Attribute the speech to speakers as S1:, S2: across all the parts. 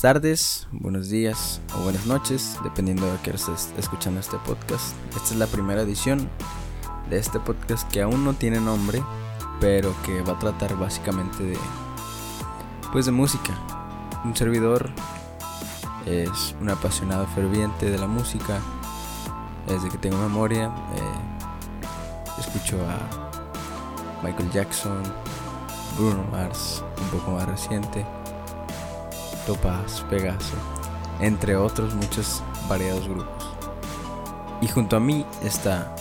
S1: buenas tardes, buenos días o buenas noches, dependiendo de que estés escuchando este podcast. Esta es la primera edición de este podcast que aún no tiene nombre, pero que va a tratar básicamente de pues de música. Un servidor es un apasionado ferviente de la música. Desde que tengo memoria, eh, escucho a Michael Jackson, Bruno Mars, un poco más reciente, Topaz, Pegaso, entre otros muchos variados grupos. Y junto a mí está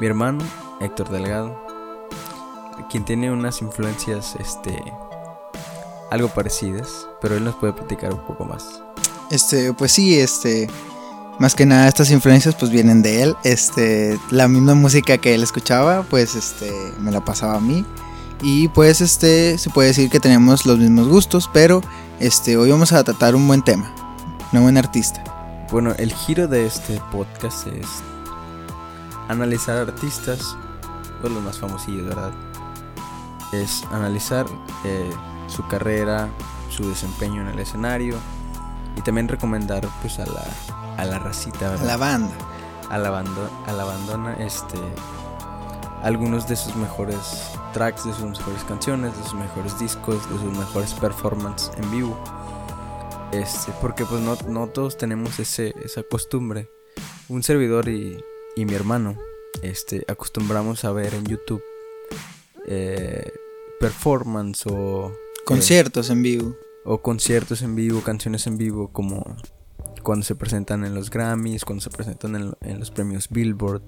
S1: mi hermano Héctor Delgado, quien tiene unas influencias este algo parecidas, pero él nos puede platicar un poco más.
S2: Este, pues sí, este, más que nada estas influencias pues vienen de él. Este, la misma música que él escuchaba, pues este, me la pasaba a mí. Y pues este, se puede decir que tenemos los mismos gustos, pero este, hoy vamos a tratar un buen tema, una buena artista.
S1: Bueno, el giro de este podcast es analizar artistas, pues los más famosillos, ¿verdad? Es analizar eh, su carrera, su desempeño en el escenario y también recomendar pues a la, a la racita, ¿verdad?
S2: A la banda.
S1: A la, banda, a la bandona, este, algunos de sus mejores tracks, de sus mejores canciones, de sus mejores discos, de sus mejores performances en vivo. Este, porque pues no, no todos tenemos ese, esa costumbre. Un servidor y, y mi hermano este, acostumbramos a ver en YouTube eh, performance o...
S2: Conciertos en vivo.
S1: O conciertos en vivo, canciones en vivo, como cuando se presentan en los Grammys, cuando se presentan en, en los premios Billboard.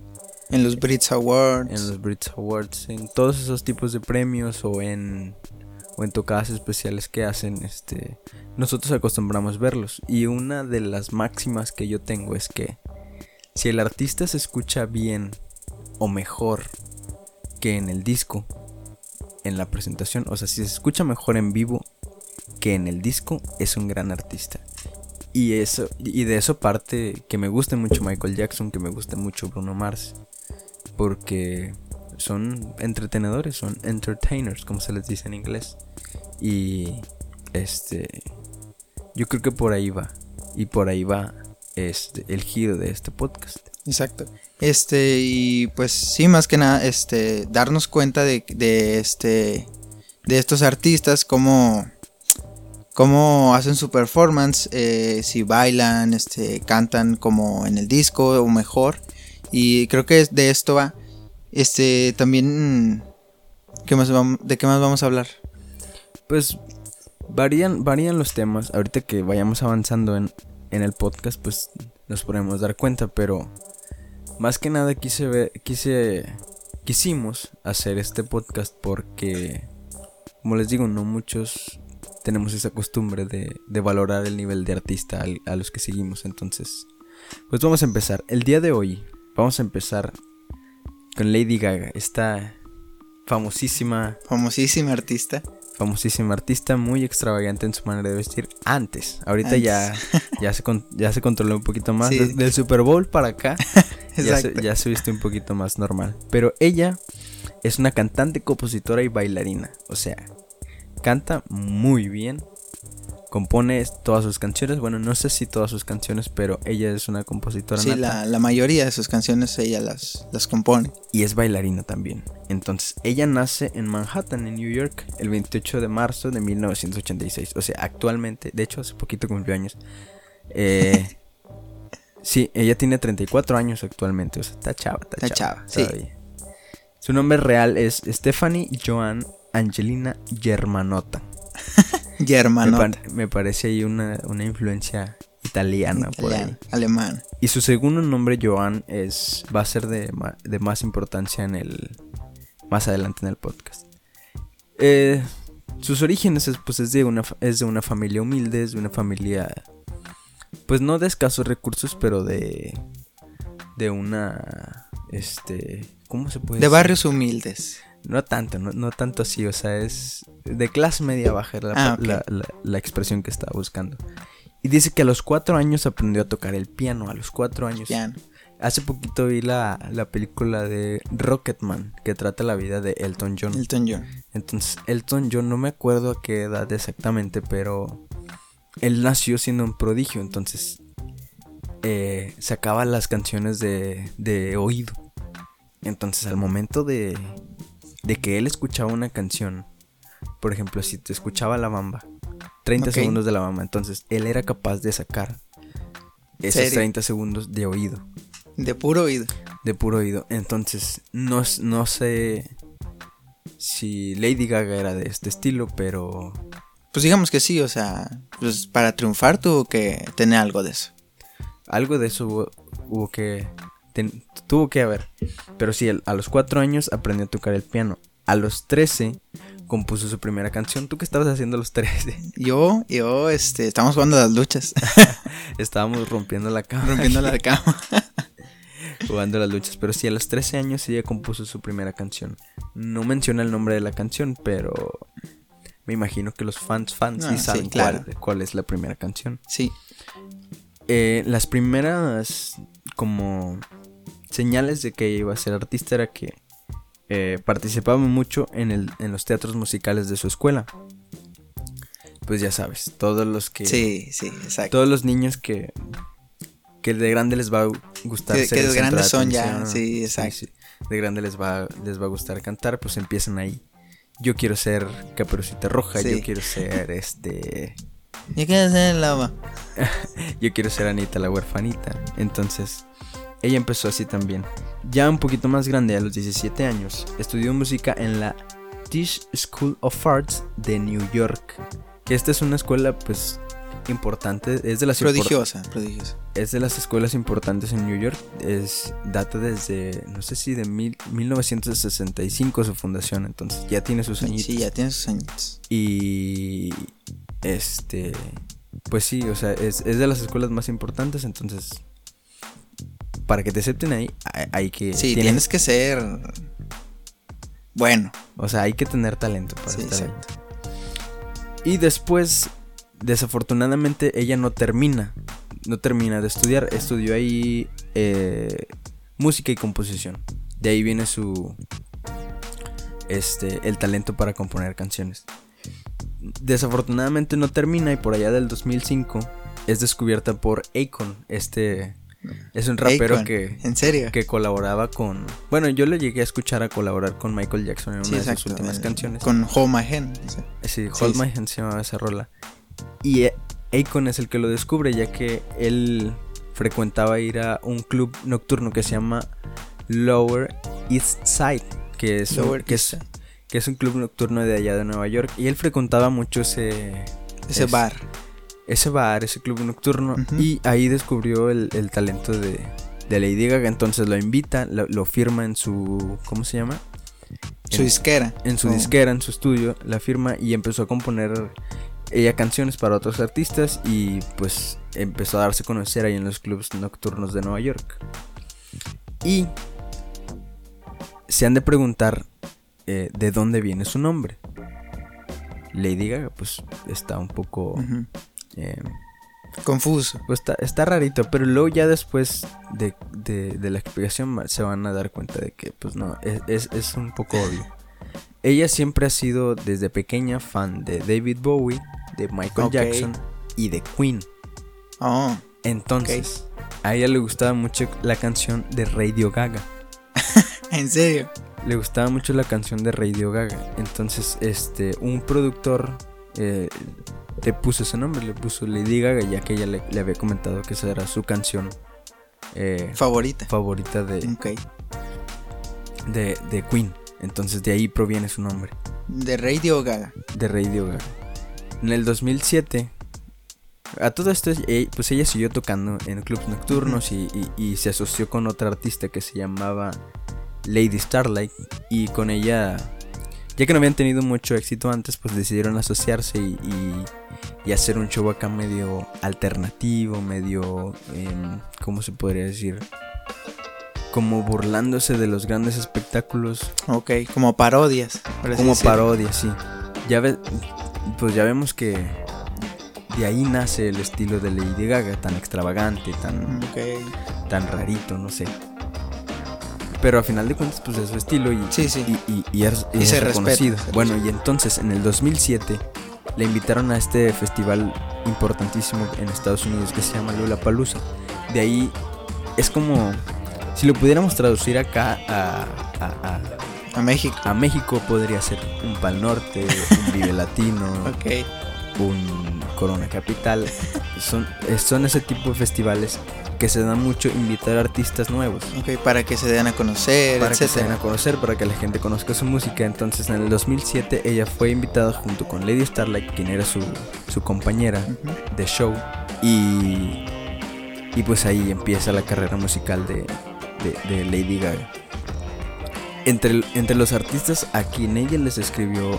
S2: En los Brits Awards.
S1: En los Brits Awards, en todos esos tipos de premios o en o en tocadas especiales que hacen, este nosotros acostumbramos verlos y una de las máximas que yo tengo es que si el artista se escucha bien o mejor que en el disco, en la presentación, o sea, si se escucha mejor en vivo que en el disco, es un gran artista. Y eso y de eso parte que me guste mucho Michael Jackson, que me guste mucho Bruno Mars, porque son entretenedores, son entertainers, como se les dice en inglés. Y este yo creo que por ahí va y por ahí va este el giro de este podcast.
S2: Exacto. Este, y pues sí, más que nada, este, darnos cuenta de, de este, de estos artistas, cómo, cómo hacen su performance, eh, si bailan, este, cantan como en el disco o mejor. Y creo que de esto va. Este, también, ¿qué más ¿de qué más vamos a hablar?
S1: Pues varían, varían los temas. Ahorita que vayamos avanzando en, en el podcast, pues nos podemos dar cuenta, pero más que nada quise ver, quise, quisimos hacer este podcast porque, como les digo, no muchos tenemos esa costumbre de, de valorar el nivel de artista a los que seguimos. Entonces, pues vamos a empezar. El día de hoy vamos a empezar con Lady Gaga, esta famosísima...
S2: Famosísima artista.
S1: famosísima artista, muy extravagante en su manera de vestir antes. Ahorita ya ya se ya se controló un poquito más. Del Super Bowl para acá. ya, se, ya se viste un poquito más normal, pero ella es una cantante, compositora y bailarina, o sea, canta muy bien compone todas sus canciones. Bueno, no sé si todas sus canciones, pero ella es una compositora.
S2: Sí, la, la, mayoría de sus canciones ella las, las compone.
S1: Y es bailarina también. Entonces, ella nace en Manhattan, en New York, el 28 de marzo de 1986. O sea, actualmente, de hecho, hace poquito cumplió años. Eh, sí, ella tiene 34 años actualmente. O sea, está chava, está, chava. sí. Su nombre real es Stephanie Joan Angelina Germanota.
S2: Germanota.
S1: Me, parece ahí una, influencia italiana, por ahí.
S2: Alemán.
S1: Y su segundo nombre, Joan, es, va a ser de, más importancia en el. más adelante en el podcast. Eh, sus orígenes es, pues, es, de una, es de una familia humilde, es de una familia. Pues no de escasos recursos, pero de. de una. Este. ¿Cómo se puede
S2: De barrios humildes.
S1: No tanto, no, tanto así, o sea, es de clase media baja ah, la, la, expresión que estaba buscando. Y dice que a los cuatro años aprendió a tocar el piano, a los cuatro años.
S2: Piano.
S1: Hace poquito vi la, película de Rocketman, que trata la vida de Elton John.
S2: Elton John.
S1: Entonces, Elton John no me acuerdo a qué edad exactamente, pero él nació siendo un prodigio, entonces eh, sacaba las canciones de, de oído. Entonces al momento de, de que él escuchaba una canción, por ejemplo, si te escuchaba la bamba, 30
S2: Ok.
S1: segundos de la bamba, entonces él era capaz de sacar esos
S2: ¿Serio?
S1: 30 segundos de oído,
S2: De puro oído.
S1: de puro oído. Entonces no, no sé si Lady Gaga era de este estilo, pero
S2: Pues digamos que sí, o sea, pues para triunfar tuvo que tener algo de eso.
S1: algo de eso hubo, hubo que ten- tuvo que haber. Pero sí, a los 4 años aprendió a tocar el piano. A los 13 compuso su primera canción. ¿Tú qué estabas haciendo los 13?
S2: Yo, yo, este, estamos jugando a las luchas,
S1: Estábamos rompiendo la cama.
S2: rompiendo la cama.
S1: jugando las luchas. Pero sí, a los 13 años ella compuso su primera canción. No menciona el nombre de la canción, pero me imagino que los fans fans
S2: Ah,
S1: sí
S2: sí,
S1: saben
S2: claro.
S1: cuál, cuál es la primera canción.
S2: Sí,
S1: Eh, las primeras como señales de que iba a ser artista era que eh, participaba mucho en, el, en los teatros musicales de su escuela. Pues ya sabes, todos los que...
S2: sí, sí, exacto.
S1: Todos los niños que, que de grande les va a gustar ser
S2: que de
S1: el
S2: grandes son ya, sí, exacto.
S1: sí. De grande les va, les va a gustar cantar, pues empiezan ahí. Yo quiero ser Caperucita Roja,
S2: Sí.
S1: yo quiero ser este...
S2: ¿Y qué hacer lava?
S1: Yo quiero ser Anita la huerfanita. Entonces, ella empezó así también. Ya un poquito más grande, a los 17 años, estudió música en la Tisch School of Arts de New York. Que esta es una escuela, pues, importante. Es de las,
S2: Prodigiosa, prodigiosa.
S1: es de las escuelas importantes en New York. Es, data desde, no sé si de mil- 1965 su fundación. Entonces, ya tiene sus añitos.
S2: Sí, ya tiene sus añitos.
S1: Y este, pues sí, o sea, es, es de las escuelas más importantes, entonces, para que te acepten ahí, hay, que...
S2: Sí,
S1: tienes-
S2: tienes que ser bueno.
S1: O sea, hay que tener talento para
S2: Sí,
S1: estar ahí. Y después, desafortunadamente, ella no termina, no termina de estudiar, estudió ahí eh, música y composición. De ahí viene su, este, el talento para componer canciones. Desafortunadamente no termina y por allá del 2005 es descubierta por Akon, este es un rapero
S2: Akon,
S1: que
S2: En serio.
S1: que colaboraba con. Bueno, yo le llegué a escuchar a colaborar con Michael Jackson en una
S2: Sí,
S1: de sus últimas
S2: el-
S1: canciones.
S2: Con Hold My Hand.
S1: Sí, Hold
S2: sí.
S1: My Hand se llamaba esa rola. Y eh, Akon es el que lo descubre, ya que él frecuentaba ir a un club nocturno que se llama Lower East Side, que es, un,
S2: Lower
S1: que
S2: East
S1: es, que es un club nocturno de allá de Nueva York. Y él frecuentaba mucho ese,
S2: Ese
S1: Es-
S2: bar.
S1: Ese bar, ese club nocturno. Y ahí descubrió el, el talento de, de Lady Gaga. Entonces lo invita, lo, lo firma en su. ¿Cómo se llama?
S2: Su
S1: En-
S2: disquera.
S1: en su
S2: Oh.
S1: disquera, en su estudio, la firma y empezó a componer ella canciones para otros artistas y pues empezó a darse a conocer ahí en los clubs nocturnos de Nueva York. Y se han de preguntar eh, de dónde viene su nombre. Lady Gaga pues está un poco... eh,
S2: Confuso.
S1: pues está, está rarito, pero luego ya después de, de- de la explicación se van a dar cuenta de que pues no, es, es- es un poco obvio. Ella siempre ha sido desde pequeña fan de David Bowie, de Michael. Jackson y de Queen.
S2: Oh,
S1: Entonces, a ella le gustaba mucho la canción de Radio Gaga.
S2: en serio.
S1: Le gustaba mucho la canción de Radio Gaga. Entonces, este, un productor eh, le puso ese nombre, le puso Lady Gaga, ya que ella le, le había comentado que esa era su canción eh,
S2: Favorita.
S1: favorita de, de, de Queen. Entonces, de ahí proviene su nombre,
S2: De Radio Gaga.
S1: de Radio Gaga. En el 2007, a todo esto, eh, pues ella siguió tocando en clubs nocturnos y, y- y se asoció con otra artista que se llamaba Lady Starlight. Y con ella, ya que no habían tenido mucho éxito antes, pues decidieron asociarse y, y- y hacer un show acá medio alternativo, medio, em, ¿cómo se podría decir? Como burlándose de los grandes espectáculos
S2: Ok, como parodias.
S1: como
S2: decirlo.
S1: parodia, sí. Ya ve, pues ya vemos que de ahí nace el estilo de Lady Gaga, tan extravagante, tan, tan rarito, no sé. Pero a final de cuentas, pues es su estilo y,
S2: Sí, sí.
S1: y, y- y es,
S2: se
S1: reconocido. bueno, y entonces en el 2007 le invitaron a este festival importantísimo en Estados Unidos que se llama Lollapalooza. De ahí es como si lo pudiéramos traducir acá a, a, a,
S2: A México.
S1: a México podría ser un Pal Norte, un Vive Latino, un Corona Capital. Son, son ese tipo de festivales que se dan mucho invitar artistas nuevos.
S2: Ok, para que se den a conocer,
S1: Para que se den a conocer, para que la gente conozca su música. Entonces en el 2007 ella fue invitada junto con Lady Starlight, quien era su, su compañera
S2: Ujú.
S1: de show. Y, y pues ahí empieza la carrera musical de, de- de Lady Gaga. Entre, entre los artistas a quien ella les escribió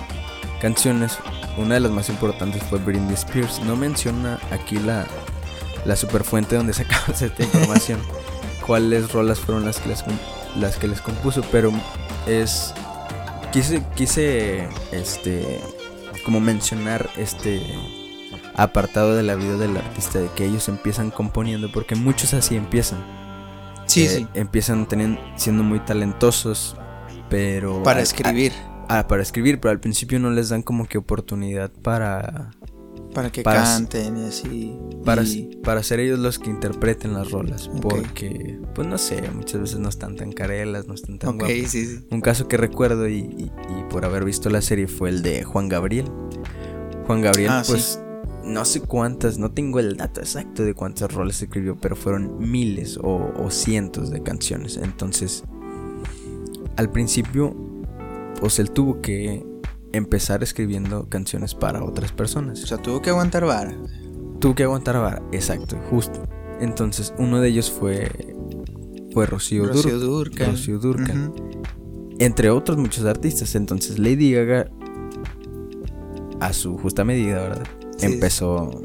S1: canciones, una de las más importantes fue Britney Spears. No menciona aquí la, la superfuente donde sacamos esta información, cuáles rolas fueron las que les, las que les compuso, pero es... Quise, quise, este, como mencionar este apartado de la vida del artista, de que ellos empiezan componiendo, porque muchos así empiezan.
S2: Sí,
S1: Eh,
S2: sí.
S1: Empiezan teniendo, siendo muy talentosos, pero...
S2: Para
S1: a-
S2: escribir.
S1: a- ah, para escribir, pero al principio no les dan como que oportunidad para...
S2: Para que
S1: para-
S2: canten y así.
S1: Para,
S2: y-
S1: para ser ellos los que interpreten las rolas, porque, pues no sé, muchas veces no están tan carelas, no están tan
S2: Ok,
S1: guapas.
S2: sí, sí.
S1: Un caso que recuerdo y, y- y por haber visto la serie fue el de Juan Gabriel. Juan Gabriel,
S2: Ah, sí.
S1: pues no sé cuántas, no tengo el dato exacto de cuántas rolas escribió, pero fueron miles o, o cientos de canciones. Entonces, al principio, pues él tuvo que empezar escribiendo canciones para otras personas.
S2: O sea, tuvo que aguantar vara.
S1: Tuvo que aguantar vara, exacto, justo. Entonces, uno de ellos fue fue Rocío, Dur-
S2: Rocío.
S1: Rocío Dúrcal.
S2: Ujú.
S1: entre otros muchos artistas. Entonces Lady Gaga, a su justa medida, ¿verdad?
S2: Sí.
S1: Empezó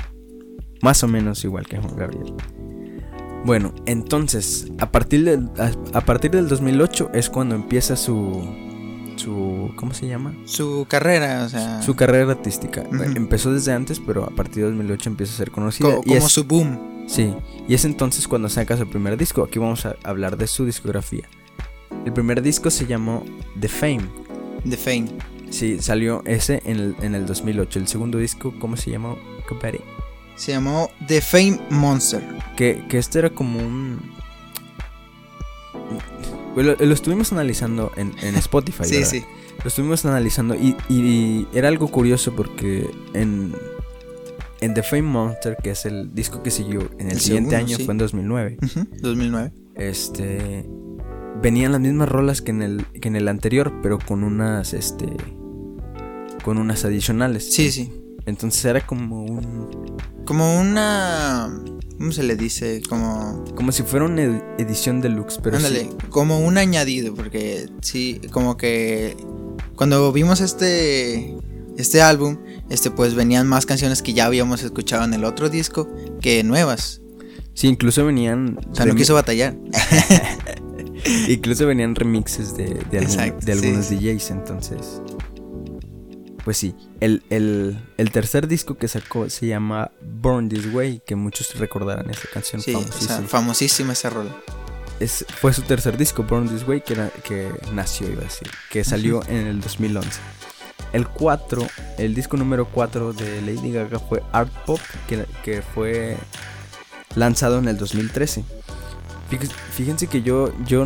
S1: más o menos igual que Juan Gabriel. Bueno, entonces, a partir, del, a, a partir del 2008 es cuando empieza su, su, ¿cómo se llama?
S2: Su carrera, o sea.
S1: Su carrera artística. Empezó desde antes, pero a partir del 2008 empieza a ser conocida.
S2: co-
S1: y
S2: como
S1: es-
S2: su boom.
S1: Sí, y es entonces cuando saca su primer disco. Aquí vamos a hablar de su discografía. El primer disco se llamó The Fame.
S2: The Fame.
S1: Sí, salió ese en el, en el 2008. El segundo disco, ¿cómo se llamó? Compadre.
S2: Se llamó The Fame Monster.
S1: Que, que este era como un... Lo, lo estuvimos analizando en, en Spotify.
S2: Sí,
S1: ¿verdad?
S2: sí.
S1: Lo estuvimos analizando y, y era algo curioso porque en, en The Fame Monster, que es el disco que siguió en el,
S2: El
S1: siguiente
S2: segundo,
S1: año,
S2: sí.
S1: fue en 2009.
S2: Ujú, 2009.
S1: este venían las mismas rolas que en el que en el anterior pero con unas este con unas adicionales
S2: Sí, sí.
S1: Entonces era como un
S2: Como una. ¿Cómo se le dice? Como.
S1: como si fuera una ed- edición deluxe pero
S2: ándale,
S1: sí,
S2: como un añadido, porque sí, como que cuando vimos este este álbum, este pues venían más canciones que ya habíamos escuchado en el otro disco que nuevas.
S1: sí, incluso venían
S2: O sea, no quiso batallar.
S1: incluso venían remixes de, de, algún-
S2: Exacto,
S1: de algunos
S2: sí.
S1: DJs entonces pues sí el, el, el tercer disco que sacó se llama Born This Way que muchos recordarán esa canción
S2: Sí, o sea,
S1: famosísima.
S2: famosísima esa rola.
S1: Es- fue su tercer disco, Born This Way, que, era- que nació, iba a decir, que salió en el 2011. El 4, el disco número 4 de Lady Gaga fue Art Pop, que, que fue lanzado en el 2013. Fíjense, que yo, yo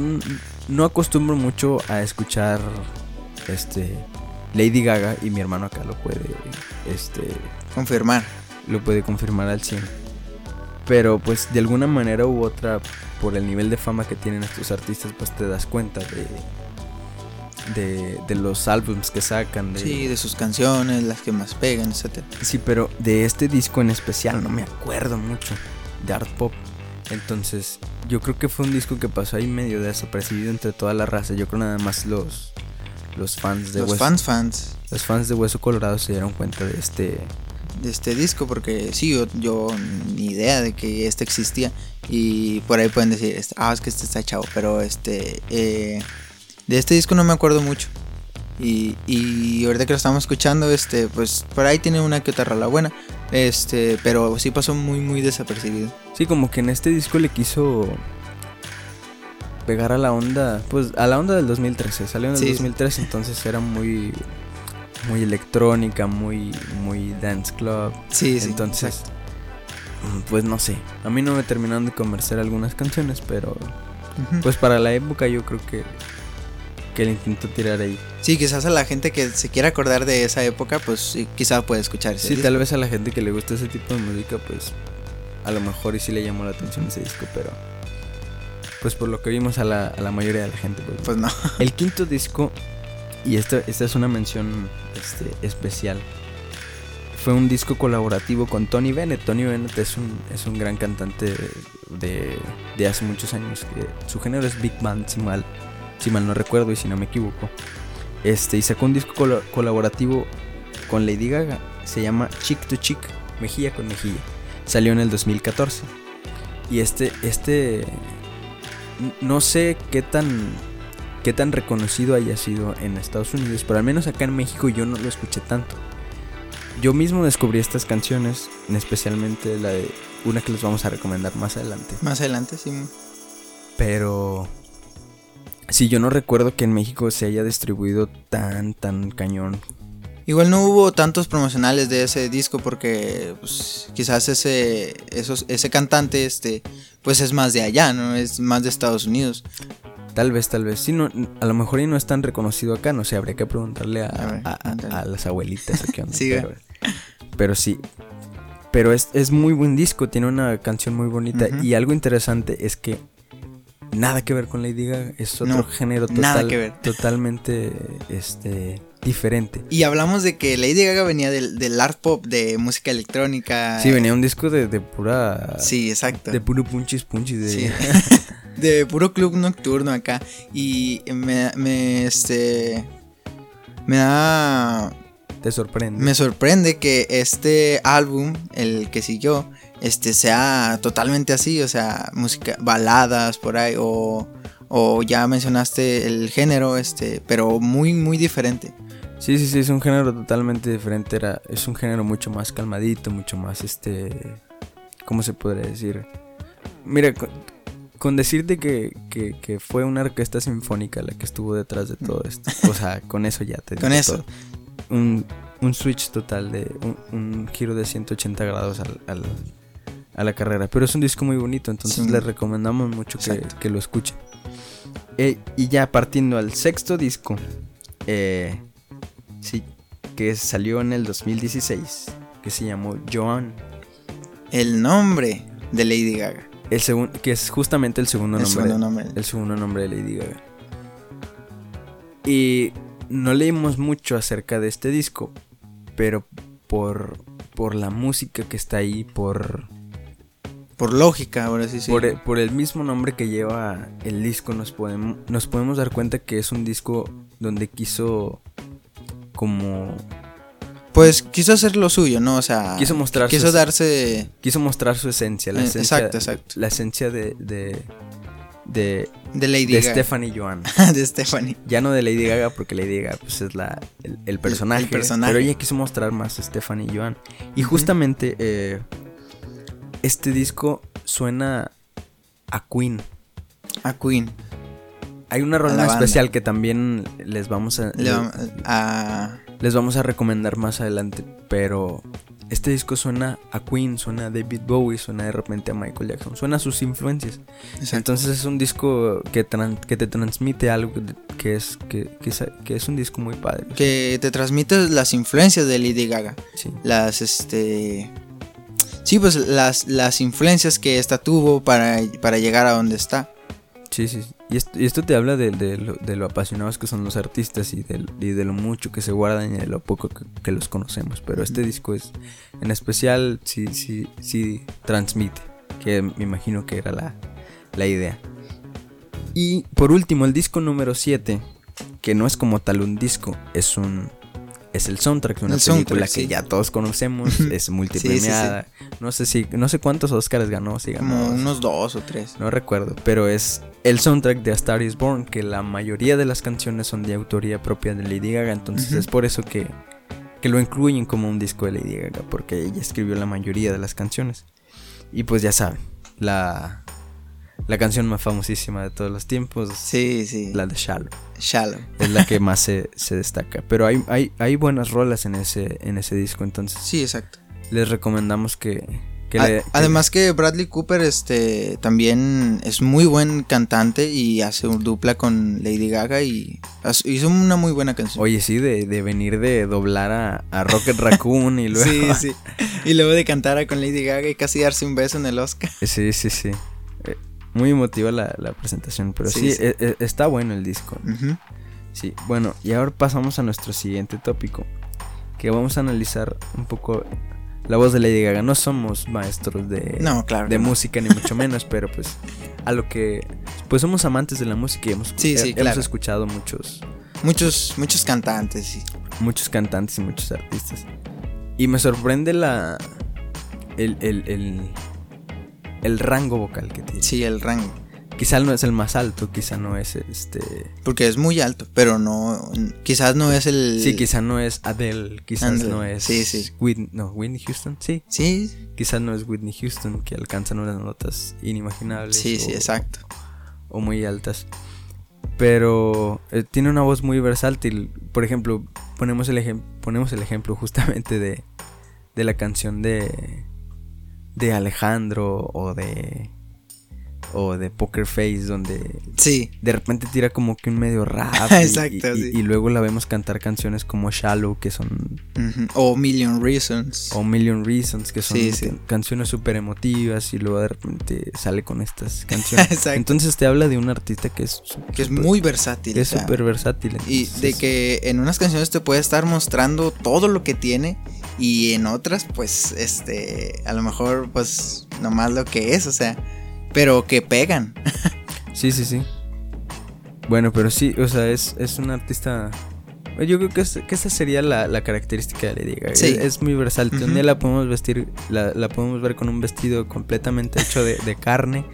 S1: no acostumbro mucho a escuchar este Lady Gaga y mi hermano acá lo puede este
S2: Confirmar.
S1: lo puede confirmar al 100. Pero pues de alguna manera u otra, por el nivel de fama que tienen estos artistas, pues te das cuenta de, de, de los álbums que sacan. De,
S2: Sí, de sus canciones, las que más pegan, etcétera.
S1: Sí, pero de este disco en especial no me acuerdo mucho de Art Pop. Entonces, yo creo que fue un disco que pasó ahí medio desapercibido entre toda la raza. Yo creo nada más los, los fans de
S2: Los
S1: Hueso,
S2: fans fans
S1: los fans de Hueso Colorado se dieron cuenta de este
S2: de este disco, porque sí, yo, yo ni idea de que este existía. Y por ahí pueden decir, este, ah, es que este está chavo, pero este, eh, de este disco no me acuerdo mucho. Y, y ahorita que lo estamos escuchando, este, pues por ahí tiene una que otra rola buena. Este, pero sí pasó muy, muy desapercibido.
S1: Sí, como que en este disco le quiso pegar a la onda, pues a la onda del 2013. Salió en el
S2: Sí.
S1: 2013, entonces era muy muy electrónica, muy muy dance club.
S2: Sí, sí.
S1: entonces
S2: exacto.
S1: pues no sé. A mí no me terminaron de convencer algunas canciones, pero pues para la época yo creo que que le intento tirar ahí.
S2: Sí, quizás a la gente que se quiera acordar de esa época, pues sí, quizá puede escuchar
S1: Sí,
S2: disco.
S1: tal vez a la gente que le gusta ese tipo de música, pues a lo mejor y sí le llamó la atención ese disco, pero pues por lo que vimos a la, a la mayoría de la gente, pues, no.
S2: Pues no.
S1: El quinto disco, y esto, esta es una mención este, especial, fue un disco colaborativo con Tony Bennett. Tony Bennett es un, es un gran cantante de, de hace muchos años. Que su género es Big Band, si mal, si mal no recuerdo y si no me equivoco. Este, y sacó un disco colo- colaborativo con Lady Gaga. Se llama Chick to Chick, mejilla con mejilla. Salió en el 2014. Y este, este, no sé qué tan qué tan reconocido haya sido en Estados Unidos, pero al menos acá en México yo no lo escuché tanto. Yo mismo descubrí estas canciones, especialmente la de una que les vamos a recomendar más adelante.
S2: Más adelante, sí.
S1: Pero sí, yo no recuerdo que en México se haya distribuido tan, tan cañón.
S2: Igual no hubo tantos promocionales de ese disco porque pues, quizás ese esos, ese cantante este pues es más de allá, ¿no? Es más de Estados Unidos.
S1: Tal vez, tal vez. Sí, no, a lo mejor y no es tan reconocido acá, no sé, habría que preguntarle a,
S2: A ver,
S1: a- a-
S2: pregúntale.
S1: a las abuelitas qué onda,
S2: Sí,
S1: pero, pero sí. Pero es, es muy buen disco, tiene una canción muy bonita. Y algo interesante es que nada que ver con Lady Gaga, es otro
S2: No,
S1: género
S2: nada
S1: total,
S2: que ver.
S1: totalmente este, diferente.
S2: Y hablamos de que Lady Gaga venía del, del art pop, de música electrónica.
S1: Sí, venía un disco de, de pura.
S2: Sí, exacto.
S1: De puro punchis punchis. De,
S2: Sí. de puro club nocturno acá. Y me, me este me da
S1: Te sorprende.
S2: me sorprende que este álbum, el que siguió, este sea totalmente así, o sea, música baladas por ahí o o ya mencionaste el género, este, pero muy muy diferente.
S1: Sí, sí, sí, es un género totalmente diferente. Era, es un género mucho más calmadito, mucho más este. ¿Cómo se podría decir? Mira, con, con decirte que, que- que fue una orquesta sinfónica la que estuvo detrás de todo esto. O sea, con eso ya te
S2: Con
S1: digo
S2: eso.
S1: todo. Un, un switch total de. Un, un giro de 180 grados al, al- a la carrera. Pero es un disco muy bonito, entonces
S2: Sí.
S1: les recomendamos mucho que, que lo escuchen. Eh, y ya partiendo al sexto disco. Eh, sí, que salió en el 2016. Que se llamó Joan.
S2: El nombre de Lady Gaga.
S1: El segundo, que es justamente el segundo
S2: el
S1: nombre.
S2: segundo nombre.
S1: El segundo nombre de Lady Gaga. Y no leímos mucho acerca de este disco. Pero por, por la música que está ahí, por,
S2: Por lógica, ahora sí sí.
S1: por, el, por el mismo nombre que lleva el disco, nos podemos, nos podemos dar cuenta que es un disco donde quiso como
S2: Pues quiso hacer lo suyo, ¿no? O sea,
S1: Quiso mostrar
S2: quiso
S1: sus-
S2: darse
S1: quiso mostrar su esencia, la
S2: Eh,
S1: esencia,
S2: exacto, exacto.
S1: la esencia de de, de,
S2: de Lady
S1: de
S2: Gaga.
S1: Stephanie Joan.
S2: de Stephanie.
S1: Ya no de Lady Gaga, porque Lady Gaga pues, es la, el, el personaje,
S2: el personaje.
S1: Pero ella quiso mostrar más a Stephanie Joan. Y justamente eh, este disco suena a Queen.
S2: A Queen.
S1: Hay una rola especial que también les vamos a,
S2: Le vam- a
S1: les vamos a recomendar más adelante. Pero este disco suena a Queen, suena a David Bowie, suena de repente a Michael Jackson, suena a sus influencias.
S2: exacto.
S1: Entonces es un disco que, tran- que te transmite algo que es, que, que es, que es un disco muy padre.
S2: que te transmite las influencias de Lady Gaga.
S1: Sí.
S2: Las este Sí, pues las, las influencias que esta tuvo para, para llegar a donde está.
S1: Sí, sí. Y esto, y esto te habla de, de lo, de lo apasionados que son los artistas y de, y de lo mucho que se guardan y de lo poco que, que los conocemos. Pero este disco es, en especial, sí, sí, sí transmite. Que me imagino que era la, la idea. Y por último, el disco número 7, que no es como tal un disco, es un... Es el soundtrack de una
S2: El
S1: película que
S2: sí.
S1: ya todos conocemos, es multipremiada. No sé si, no sé cuántos Oscars ganó, si ganó
S2: Como unos dos o tres.
S1: no recuerdo, pero es el soundtrack de A Star is Born, que la mayoría de las canciones son de autoría propia de Lady Gaga, entonces es por eso que, que lo incluyen como un disco de Lady Gaga, porque ella escribió la mayoría de las canciones. Y pues ya saben, la, la canción más famosísima de todos los tiempos,
S2: Sí, sí.
S1: la de Shallow,
S2: Shallow.
S1: es la que más se, se destaca. Pero hay, hay, hay buenas rolas en ese, en ese disco, entonces
S2: Sí, exacto.
S1: les recomendamos que, Que
S2: A-
S1: le- que-
S2: Además que Bradley Cooper este también es muy buen cantante y hace un dupla con Lady Gaga y hizo una muy buena canción.
S1: Oye, sí, de, de venir de doblar a, a Rocket Raccoon y luego.
S2: Sí, sí. Y luego de cantar a con Lady Gaga y casi darse un beso en el Oscar.
S1: Sí, sí, sí. Eh, Muy emotiva la, la presentación, pero sí,
S2: Sí, sí.
S1: e- e- está bueno el disco. Sí, bueno, y ahora pasamos a nuestro siguiente tópico, que vamos a analizar un poco la voz de Lady Gaga. No somos maestros de,
S2: No, claro.
S1: de
S2: no.
S1: música, ni mucho menos, pero pues a lo que... Pues somos amantes de la música y hemos,
S2: Sí, sí,
S1: he- hemos
S2: claro.
S1: escuchado muchos,
S2: Muchos, muchos cantantes. sí.
S1: muchos cantantes y muchos artistas. Y me sorprende la... El, el, el, el rango vocal que tiene.
S2: Sí, el rango.
S1: Quizá no es el más alto, quizá no es este...
S2: Porque es muy alto, pero no. Quizás no es el.
S1: Sí, quizá no es Adele, quizás no es
S2: sí, sí.
S1: Whitney, no, Whitney Houston, sí,
S2: Sí,
S1: quizás no es Whitney Houston que alcanzan unas notas inimaginables
S2: sí, sí, exacto.
S1: o muy altas. Pero eh, tiene una voz muy versátil. Por ejemplo, ponemos el ejem- ponemos el ejemplo justamente de, de la canción de de Alejandro o de o de Poker Face donde
S2: Sí,
S1: de repente tira como que un medio rap.
S2: Exacto,
S1: y,
S2: sí.
S1: y luego la vemos cantar canciones como Shallow, que son.
S2: o Million Reasons.
S1: O Million Reasons, que son
S2: Sí, sí.
S1: can- canciones súper emotivas. Y luego de repente sale con estas canciones.
S2: Exacto.
S1: Entonces te habla de un artista que es.
S2: que es muy versátil.
S1: es
S2: o sea,
S1: súper versátil.
S2: Y de que en unas canciones te puede estar mostrando todo lo que tiene y en otras pues este a lo mejor pues nomás lo que es, o sea, pero que pegan.
S1: Sí, sí, sí. Bueno, pero sí, o sea, es, es un artista. Yo creo que, es- que esa sería la, la característica de Lady Gaga.
S2: Sí.
S1: Es, es muy versátil. Un
S2: Ujú.
S1: día la podemos vestir, la, la podemos ver con un vestido completamente hecho de, de carne.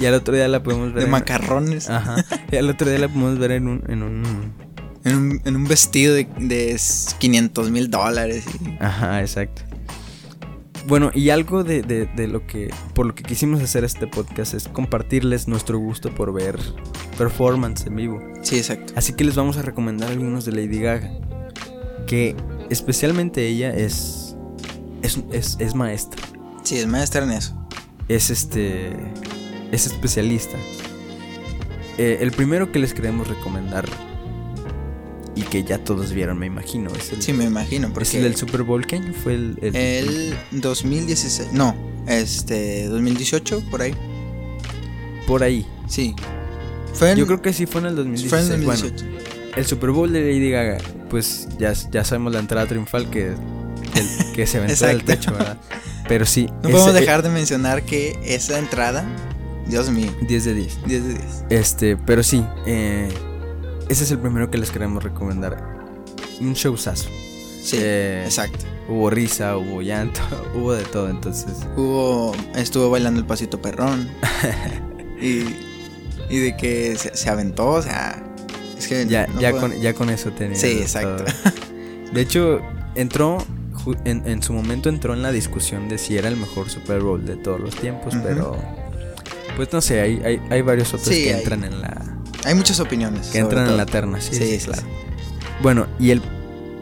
S1: y al otro día la podemos ver.
S2: de
S1: en-
S2: macarrones
S1: Ajá. Y al otro día la podemos ver en un. En un
S2: en, un, en un vestido de, de 500 mil dólares. y-
S1: ajá, exacto. Bueno, y algo de, de- de lo que. Por lo que quisimos hacer este podcast es compartirles nuestro gusto por ver performance en vivo.
S2: Sí, exacto.
S1: Así que les vamos a recomendar algunos de Lady Gaga. Que especialmente ella es. Es, es, es maestra.
S2: Sí, es maestra en eso.
S1: Es este. Es especialista. Eh, el primero que les queremos recomendar. Y que ya todos vieron, me imagino. Es el,
S2: Sí, me imagino,
S1: es
S2: porque
S1: el del Super Bowl. ¿Qué año fue el, el-
S2: el 2016, no, este 2018 por ahí.
S1: Por ahí.
S2: Sí. Fue en,
S1: Yo creo que sí fue en el 2016.
S2: fue en
S1: Bueno,
S2: 2018.
S1: el Super Bowl de Lady Gaga. Pues ya, ya sabemos la entrada triunfal que, el- que se aventó del techo, ¿verdad? Pero sí.
S2: No podemos
S1: ese-
S2: dejar de mencionar que esa entrada, Dios mío,
S1: 10 de 10.
S2: 10 de 10.
S1: Este, pero sí, eh, ese es el primero que les queremos recomendar. Un showzazo.
S2: Sí,
S1: Eh,
S2: exacto.
S1: Hubo risa, hubo llanto, hubo de todo, entonces.
S2: Hubo, estuvo bailando el pasito perrón. y, y de que se, se aventó, o sea, es que
S1: Ya,
S2: no
S1: ya,
S2: puedo-
S1: con, ya con eso tenía.
S2: Sí, exacto.
S1: todo. De hecho, entró, en, en su momento entró en la discusión de si era el mejor Super Bowl de todos los tiempos, pero. Pues no sé, hay, hay, hay varios otros
S2: Sí,
S1: que
S2: hay-
S1: entran en la.
S2: Hay muchas opiniones.
S1: que entran en la terna, sí,
S2: Sí,
S1: sí,
S2: sí,
S1: claro.
S2: sí.
S1: Bueno, y el.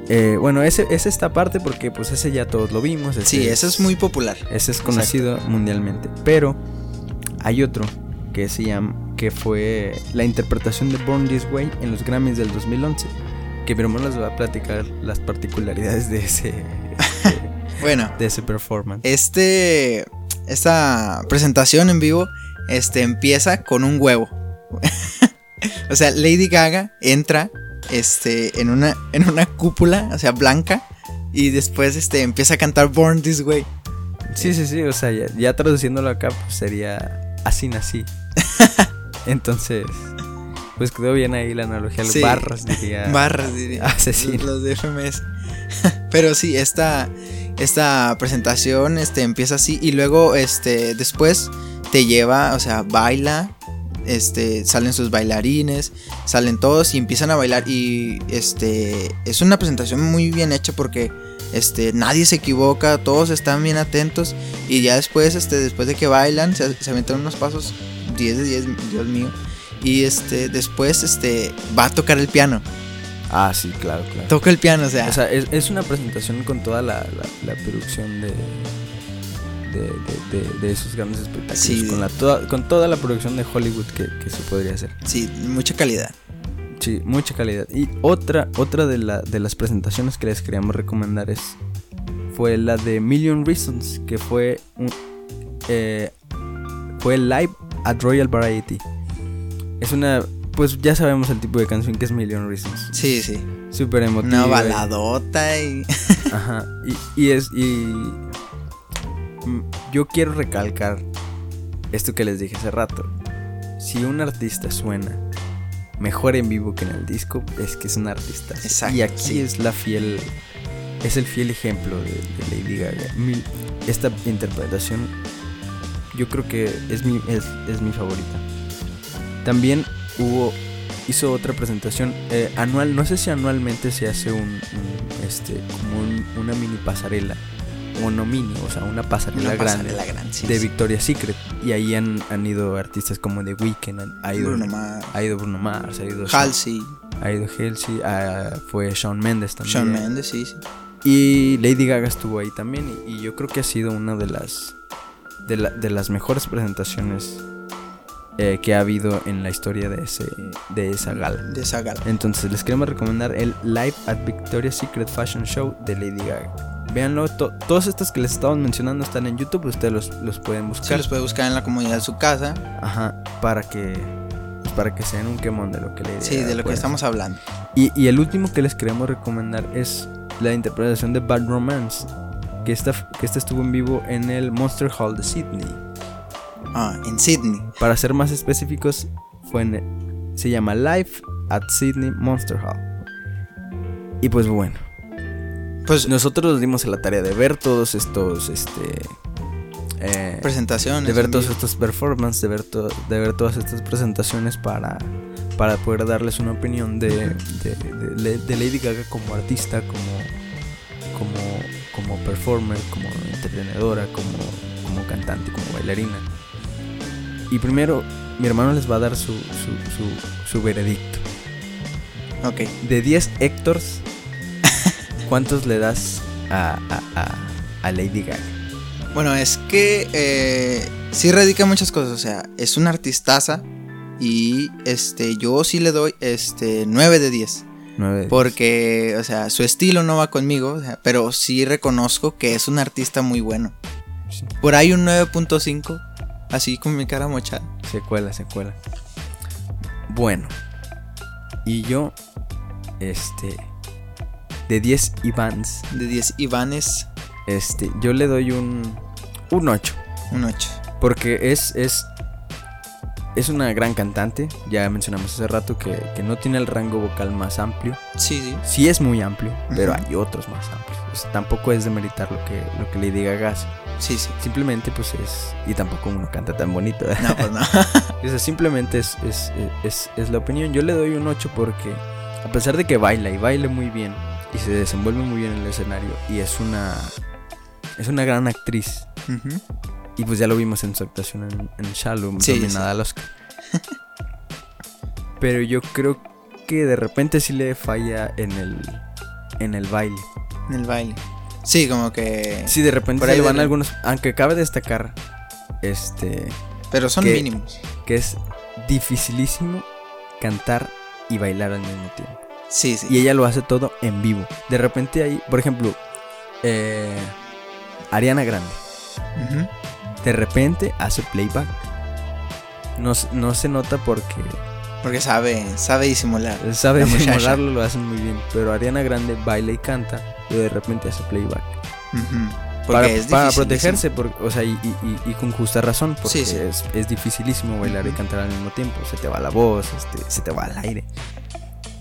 S1: eh, bueno, ese es esta parte porque pues ese ya todos lo vimos. ese
S2: Sí, eso es muy popular.
S1: Ese es conocido mundialmente. Pero hay otro que se llama. que fue la interpretación de Born This Way en los Grammys del 2011. Que mi hermano les va a platicar las particularidades de ese.
S2: Bueno,
S1: de ese performance.
S2: este. Esta presentación en vivo. Este empieza con un huevo. o sea, Lady Gaga entra. Este. en una. en una cúpula. O sea, blanca. Y después este empieza a cantar Born This Way.
S1: Sí, sí, sí. O sea, ya, ya traduciéndolo acá, pues sería así nací. Entonces. Pues quedó bien ahí la analogía.
S2: Sí.
S1: Barras, diría.
S2: Barras, diría.
S1: Asesino.
S2: Los de FMS. Pero sí, esta, esta presentación este, empieza así y luego este, después te lleva, o sea, baila, este, salen sus bailarines, salen todos y empiezan a bailar y este, es una presentación muy bien hecha porque este, nadie se equivoca, todos están bien atentos y ya después, este, después de que bailan, se, se aventan unos pasos 10 de 10, Dios mío. Y este, después este, va a tocar el piano.
S1: Ah, sí, claro, claro.
S2: Toca el piano, o sea.
S1: O sea, es, es una presentación con toda la, la, la producción de, de, de- de esos grandes espectáculos.
S2: Sí.
S1: Con, la, toda, con toda la producción de Hollywood que, que se podría hacer.
S2: Sí, mucha calidad.
S1: Sí, mucha calidad. Y otra, otra de, la, de las presentaciones que les queríamos recomendar es fue la de Million Reasons, que fue un, eh, fue live at Royal Variety. Es una, pues ya sabemos el tipo de canción que es Million Reasons.
S2: Sí, sí.
S1: Súper emotiva.
S2: Una baladota y...
S1: Ajá. Y, y es y yo quiero recalcar esto que les dije hace rato. Si un artista suena mejor en vivo que en el disco, es que es un artista.
S2: Exacto,
S1: Y aquí
S2: sí.
S1: es la fiel es el fiel ejemplo de, de Lady Gaga. Mi- esta interpretación yo creo que es mi es, es mi favorita. También hubo hizo otra presentación eh, anual, no sé si anualmente se hace un, un, este como un- una mini pasarela o no mini, o sea, una pasarela
S2: Una
S1: grande
S2: pasarela grande, sí,
S1: de
S2: sí.
S1: Victoria's Secret y ahí han, han ido artistas como The Weeknd, han- ha ido
S2: Bruno Mars.
S1: ha ido Bruno Mars, ha ido
S2: Halsey,
S1: ha ido Halsey, ah, fue Shawn Mendes también.
S2: Shawn Mendes, sí, sí.
S1: Y Lady Gaga estuvo ahí también y, y yo creo que ha sido una de las de, la- de las mejores presentaciones eh, que ha habido en la historia de ese de esa gala.
S2: De esa gala.
S1: Entonces les queremos recomendar el Live at Victoria's Secret Fashion Show de Lady Gaga. Véanlo, to- todos estos que les estamos mencionando están en YouTube, ustedes los, los pueden
S2: Sí,
S1: buscar.
S2: los puede buscar en la comunidad de su casa.
S1: Ajá, para que pues, para que se den un quemón de lo que Lady
S2: Sí, de lo que estamos hablando.
S1: y, y el último que les queremos recomendar es la interpretación de Bad Romance. Que esta, que esta estuvo en vivo en el Monster Hall de Sydney.
S2: Ah, en Sydney.
S1: Para ser más específicos, fue en, se llama Live at Sydney Monster Hall. Y pues bueno,
S2: Pues
S1: nosotros nos dimos a la tarea de ver todos estos, este, eh,
S2: presentaciones.
S1: de ver
S2: vivo.
S1: estos performances, de ver, to- de ver todas estas presentaciones para, para poder darles una opinión de, de, de- de- de Lady Gaga como artista, como, como, como performer, como entretenedora, como, como cantante, como bailarina. Y primero, mi hermano les va a dar su, su, su, su veredicto.
S2: Ok.
S1: De 10 Héctors, ¿cuántos le das a, a, a, a Lady Gaga?
S2: Bueno, es que eh, sí radica muchas cosas. O sea, es una artistaza. Y este, yo sí le doy este 9 de 10.
S1: 9 de 10.
S2: Porque, o sea, su estilo no va conmigo. o sea, pero sí reconozco que es un artista muy bueno.
S1: Sí.
S2: Por ahí un 9.5. Así con mi cara mochada.
S1: Secuela, secuela. Bueno. Y yo, este, de 10 Ivans,
S2: De 10 Ivanes,
S1: este, yo le doy un, un 8.
S2: un 8.
S1: Porque es, es, es una gran cantante. Ya mencionamos hace rato que, que no tiene el rango vocal más amplio.
S2: Sí, sí.
S1: Sí es muy amplio, pero hay otros más amplios. O sea, tampoco es demeritar lo que, lo que Lady Gaga hace.
S2: Sí, sí.
S1: Simplemente pues es... Y tampoco uno canta tan bonito. ¿verdad?
S2: No, pues no.
S1: O sea, simplemente es, es, es, es la opinión. Yo le doy un 8 porque a pesar de que baila y baile muy bien y se desenvuelve muy bien en el escenario y es una es una gran actriz y pues ya lo vimos en su actuación en, en Shallow,
S2: Sí,
S1: nominada al Oscar. Pero yo creo que de repente sí le falla en el en el baile.
S2: En el baile. Sí, como que.
S1: Sí, de repente
S2: Por ahí
S1: van
S2: de-
S1: algunos, aunque cabe destacar este
S2: Pero son
S1: que-
S2: mínimos.
S1: que es dificilísimo cantar y bailar al mismo tiempo.
S2: Sí, sí.
S1: Y ella lo hace todo en vivo. De repente hay, por ejemplo, eh, Ariana Grande. De repente hace playback. No, no se nota porque
S2: Porque sabe, sabe disimular.
S1: sabe disimularlo, lo hacen muy bien. Pero Ariana Grande baila y canta y de repente hace playback.
S2: Porque
S1: Para,
S2: es
S1: para
S2: difícil,
S1: protegerse, por- o sea, y, y- y- y con justa razón, porque
S2: Sí, sí.
S1: Es, es dificilísimo bailar y cantar al mismo tiempo. Se te va la voz, este, se te va el aire.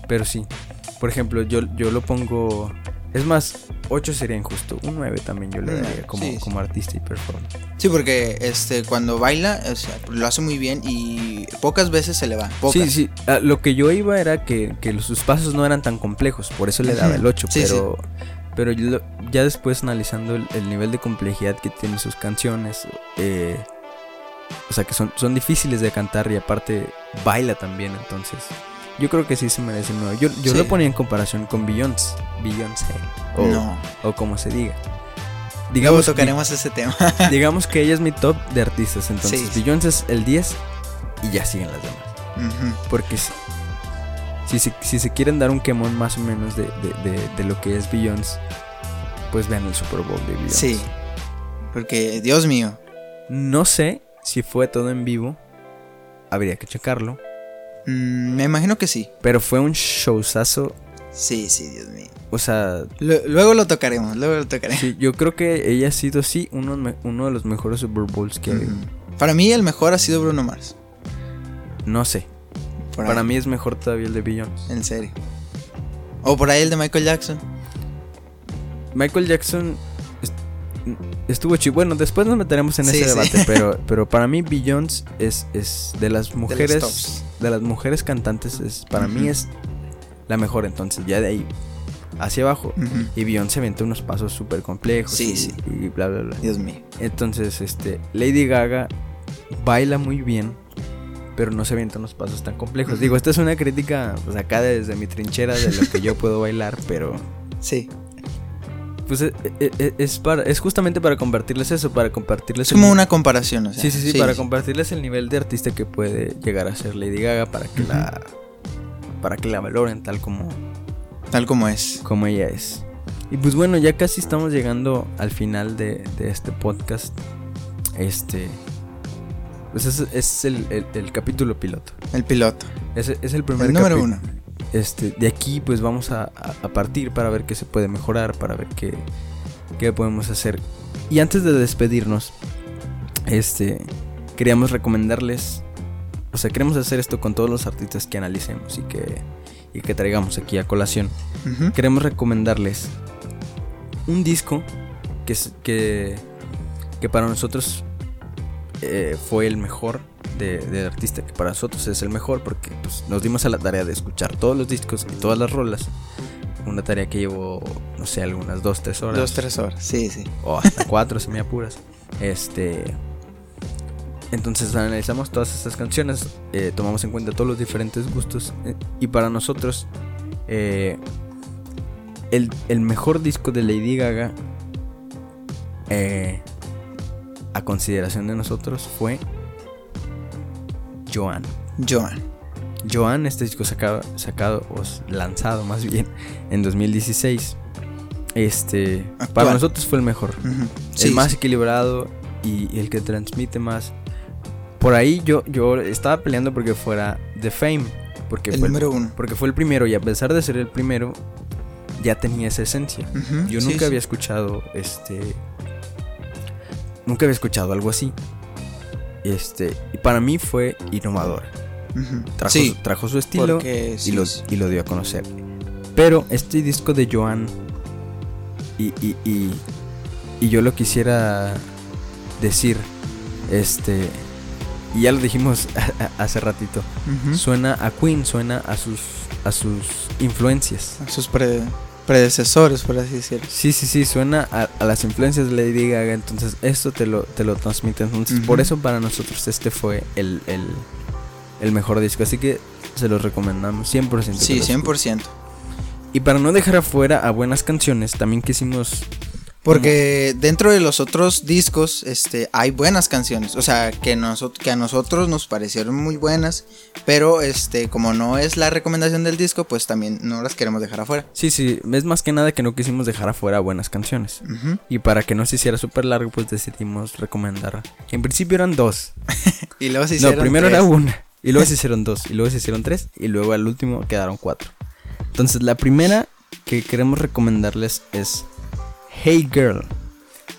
S1: Pero sí, por ejemplo, yo, yo lo pongo. Es más, 8 sería injusto. Un 9 también yo le daría como,
S2: sí, sí.
S1: como artista y performer.
S2: Sí, porque este cuando baila, o sea, lo hace muy bien y pocas veces se le va. Pocas.
S1: Sí, sí. ah, lo que yo iba era que, que sus pasos no eran tan complejos, por eso le daba el 8.
S2: Sí,
S1: pero pero yo ya después analizando el, el nivel de complejidad que tienen sus canciones, eh, o sea que son, son difíciles de cantar y aparte baila también, entonces yo creo que sí se merece un 9. Yo, yo
S2: Sí.
S1: lo ponía en comparación con Beyoncé, Beyoncé o,
S2: No.
S1: o como se diga.
S2: Luego
S1: digamos,
S2: tocaremos ese tema.
S1: digamos que ella es mi top de artistas. Entonces,
S2: Sí, sí.
S1: Beyoncé es el 10 y ya siguen las demás. Porque si, si, se- si se quieren dar un quemón más o menos de, de- de- de lo que es Beyoncé, pues vean el Super Bowl de Beyoncé.
S2: Sí. Porque, Dios mío.
S1: No sé si fue todo en vivo. Habría que checarlo.
S2: Mm, me imagino que sí.
S1: Pero fue un showzazo.
S2: Sí, sí, Dios mío.
S1: O sea,
S2: Lu- luego lo tocaremos, luego lo tocaremos.
S1: sí, yo creo que ella ha sido, sí, uno, uno de los mejores Super Bowls que ha habido.
S2: Ujú. Para mí el mejor ha sido Bruno Mars.
S1: No sé.
S2: Por
S1: Para
S2: ahí,
S1: mí es mejor todavía el de Beyoncé.
S2: En serio. O por ahí el de Michael Jackson.
S1: Michael Jackson est- estuvo chido. Bueno, después nos meteremos en
S2: Sí,
S1: ese
S2: sí.
S1: debate, pero, pero para mí Beyoncé es, es de las mujeres. De las mujeres cantantes es para mí es la mejor, entonces ya de ahí hacia abajo
S2: Ujú.
S1: y Beyoncé unos pasos súper complejos
S2: Sí,
S1: y,
S2: sí.
S1: y bla bla bla.
S2: Dios mío.
S1: Entonces, este Lady Gaga baila muy bien, pero no se avienta unos pasos tan complejos. Digo, esta es una crítica pues acá desde mi trinchera de lo que yo puedo bailar, pero
S2: Sí.
S1: Pues e- e- e- es, para, es justamente para compartirles eso, para compartirles
S2: Es como una comparación, o sea.
S1: Sí, sí, sí, para compartirles el nivel de artista que puede llegar a ser Lady Gaga para que la para que la valoren tal como
S2: Tal como es.
S1: como ella es. Y pues bueno, ya casi estamos llegando al final de, de este podcast. Este pues es, es el, el- el capítulo piloto.
S2: El piloto.
S1: Es, es el primer
S2: El número uno.
S1: Este, de aquí pues vamos a, partir para ver qué se puede mejorar, para ver qué, qué podemos hacer. Y antes de despedirnos, este, queríamos recomendarles, o sea, queremos hacer esto con todos los artistas que analicemos y que, y que traigamos aquí a colación. Queremos recomendarles un disco que, que, que para nosotros eh, fue el mejor de, de artista, que para nosotros es el mejor porque pues, nos dimos a la tarea de escuchar todos los discos y todas las rolas. Una tarea que llevó, no sé, algunas dos, tres horas.
S2: Dos, tres horas. Sí, sí.
S1: O hasta cuatro, si me apuras. Este. Entonces analizamos todas estas canciones, eh, tomamos en cuenta todos los diferentes gustos. eh, y para nosotros, eh, el, el mejor disco de Lady Gaga, a consideración de nosotros, fue Joan.
S2: Joan.
S1: Joan, este disco sacado, sacado o lanzado más bien en 2016. Este, para nosotros fue el mejor.
S2: Sí,
S1: el más
S2: sí.
S1: equilibrado y, el que transmite más. Por ahí yo, yo estaba peleando porque fuera The Fame, porque
S2: El
S1: fue
S2: número uno.
S1: porque fue el primero y a pesar de ser el primero ya tenía esa esencia. Yo
S2: Sí,
S1: nunca había escuchado este. Nunca había escuchado algo así. Este. Y para mí fue innovador.
S2: Ujú.
S1: Trajo,
S2: Sí,
S1: su, trajo su estilo
S2: porque
S1: y, lo, y lo dio a conocer. Pero este disco de Joan. Y, y, y, y yo lo quisiera decir. Este. Y ya lo dijimos hace ratito. Suena a Queen, suena a sus. a sus influencias.
S2: Sus pre- predecesores, por así decirlo.
S1: Sí, sí, sí, suena a, a las influencias de Lady Gaga, entonces esto te lo, te lo transmite. Entonces, por eso para nosotros este fue el, el, el mejor disco, así que se los recomendamos 100%. que
S2: Sí,
S1: lo
S2: 100%.
S1: Y para no dejar afuera a buenas canciones, también quisimos...
S2: Porque dentro de los otros discos, este, hay buenas canciones. O sea, que, a nosotros nos parecieron muy buenas. Pero este, como no es la recomendación del disco, pues también no las queremos dejar afuera.
S1: Sí, sí, es más que nada que no quisimos dejar afuera buenas canciones. Y para que no se hiciera súper largo, pues decidimos recomendar. En principio eran dos.
S2: Y luego se
S1: no,
S2: hicieron
S1: primero
S2: tres.
S1: era una. Y luego se hicieron dos. Y luego se hicieron tres. Y luego al último quedaron cuatro. Entonces, la primera que queremos recomendarles es Hey Girl.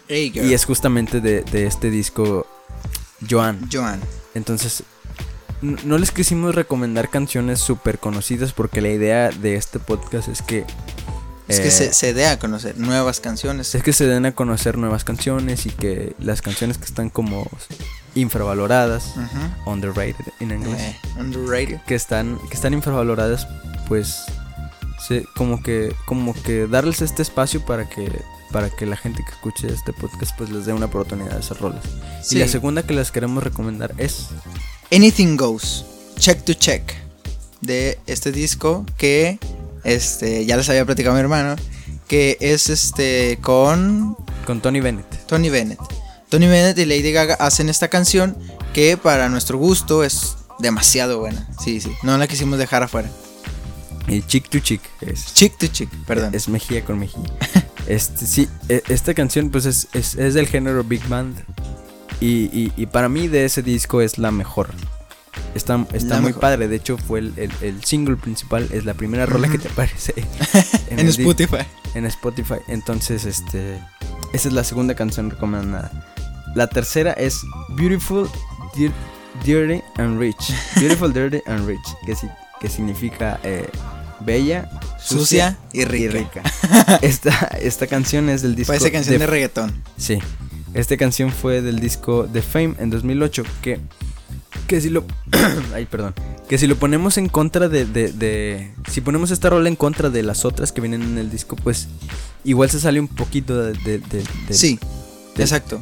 S2: Hey, girl.
S1: Y es justamente de, de este disco Joan.
S2: Joan.
S1: Entonces, no les quisimos recomendar canciones súper conocidas porque la idea de este podcast es que...
S2: Es que
S1: eh,
S2: se, se dé a conocer nuevas canciones.
S1: es que se den a conocer nuevas canciones y que las canciones que están como infravaloradas, underrated en inglés.
S2: Eh, underrated.
S1: que están que están infravaloradas pues se, como que como que darles este espacio para que para que la gente que escuche este podcast pues les dé una oportunidad de hacer rolas
S2: Sí.
S1: y la segunda que les queremos recomendar es
S2: Anything Goes, Check to Check, de este disco que este ya les había platicado a mi hermano, que es este con
S1: Con Tony Bennett.
S2: Tony Bennett. Tony Bennett y Lady Gaga hacen esta canción que para nuestro gusto es demasiado buena. Sí, sí. No la quisimos dejar afuera.
S1: Y Chick to Chick. Es,
S2: Chick to Chick, perdón.
S1: es mejilla con mejilla. Este, sí, e- esta canción pues es, es, es del género Big Band. Y, y- y para mí de ese disco es la mejor. Está, está
S2: La
S1: muy
S2: mejor.
S1: padre. De hecho, fue el, el- el single principal. Es la primera rola que te aparece
S2: en Spotify.
S1: en Spotify. Entonces, este. Esa es la segunda canción recomendada. La tercera es Beautiful, Dir- Dirty and Rich. Beautiful, Dirty and Rich. Que, si- que significa eh, bella,
S2: Sucia y rica.
S1: esta, esta canción es del disco.
S2: Parece canción de,
S1: de-
S2: reggaetón.
S1: Sí. Esta canción fue del disco The Fame en 2008. Que. Que si lo. ay, perdón. Que si lo ponemos en contra de, de, de- Si ponemos esta rola en contra de las otras que vienen en el disco, pues. Igual se sale un poquito de. de-
S2: Sí, exacto.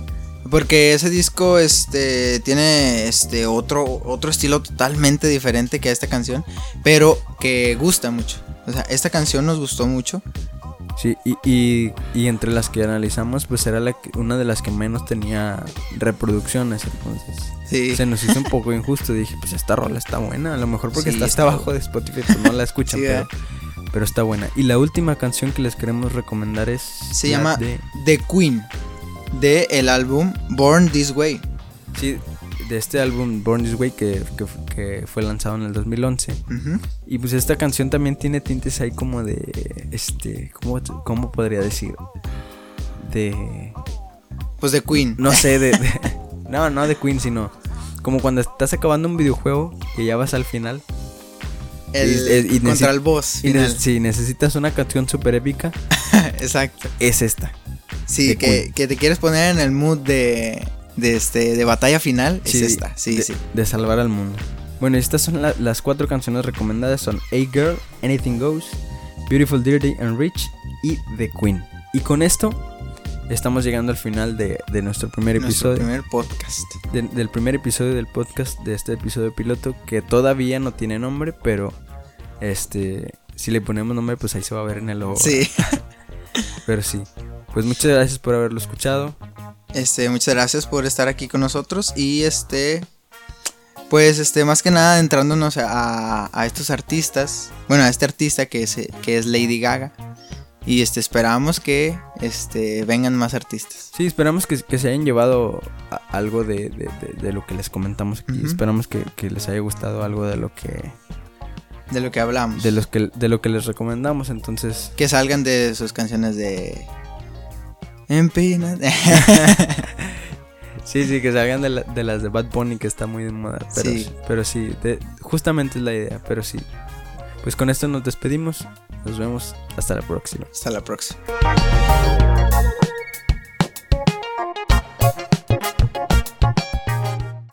S2: Porque ese disco este tiene este otro otro estilo totalmente diferente que esta canción, pero que gusta mucho. O sea, esta canción nos gustó mucho.
S1: Sí, y, y, y entre las que analizamos, pues era la que- una de las que menos tenía reproducciones. Entonces.
S2: Sí.
S1: Se nos hizo un poco injusto. Dije, pues esta rola está buena. A lo mejor porque
S2: Sí,
S1: está hasta abajo de Spotify, pues no la escuchan,
S2: Sí,
S1: pero, pero está buena. Y la última canción que les queremos recomendar es.
S2: Se
S1: la
S2: llama
S1: de-
S2: The Queen de el álbum Born This Way.
S1: sí, de este álbum Born This Way que, que, que fue lanzado en el 2011.
S2: Ujú.
S1: Y pues esta canción también tiene tintes ahí como de. Este. ¿Cómo, cómo podría decir? De.
S2: Pues The Queen.
S1: No sé, de, de- No, no de Queen, sino. Como cuando estás acabando un videojuego y ya vas al final.
S2: El,
S1: y- y
S2: contra el boss
S1: Y
S2: final.
S1: ne- si necesitas una canción súper épica,
S2: Exacto.
S1: es esta.
S2: Sí, que, que te quieres poner en el mood de, de este de batalla final, es esta. Sí,
S1: de,
S2: sí.
S1: de salvar al mundo. Bueno, estas son la- las cuatro canciones recomendadas. Son A Girl, Anything Goes, Beautiful, Dirty and Rich y The Queen. Y con esto estamos llegando al final de, de nuestro primer
S2: Nuestro
S1: episodio.
S2: primer podcast.
S1: de- del primer episodio del podcast, de este episodio piloto, que todavía no tiene nombre, pero este, si le ponemos nombre, pues ahí se va a ver en el logo.
S2: Sí.
S1: Pero sí. Pues muchas gracias por haberlo escuchado.
S2: Este, muchas gracias por estar aquí con nosotros y este pues este más que nada entrándonos a, a estos artistas, bueno, a este artista que es que es Lady Gaga y este esperamos que este vengan más artistas.
S1: Sí, esperamos que, que se hayan llevado a- algo de, de- de- de lo que les comentamos aquí. Esperamos que, que les haya gustado algo de lo que
S2: De lo que hablamos.
S1: de los que de lo que les recomendamos. Entonces,
S2: Que salgan de sus canciones de Empina.
S1: sí, sí, que salgan de, la- de las de Bad Bunny que está muy de moda. Pero Sí. pero sí de- justamente es la idea. Pero sí. Pues con esto nos despedimos. Nos vemos hasta la próxima.
S2: Hasta la próxima.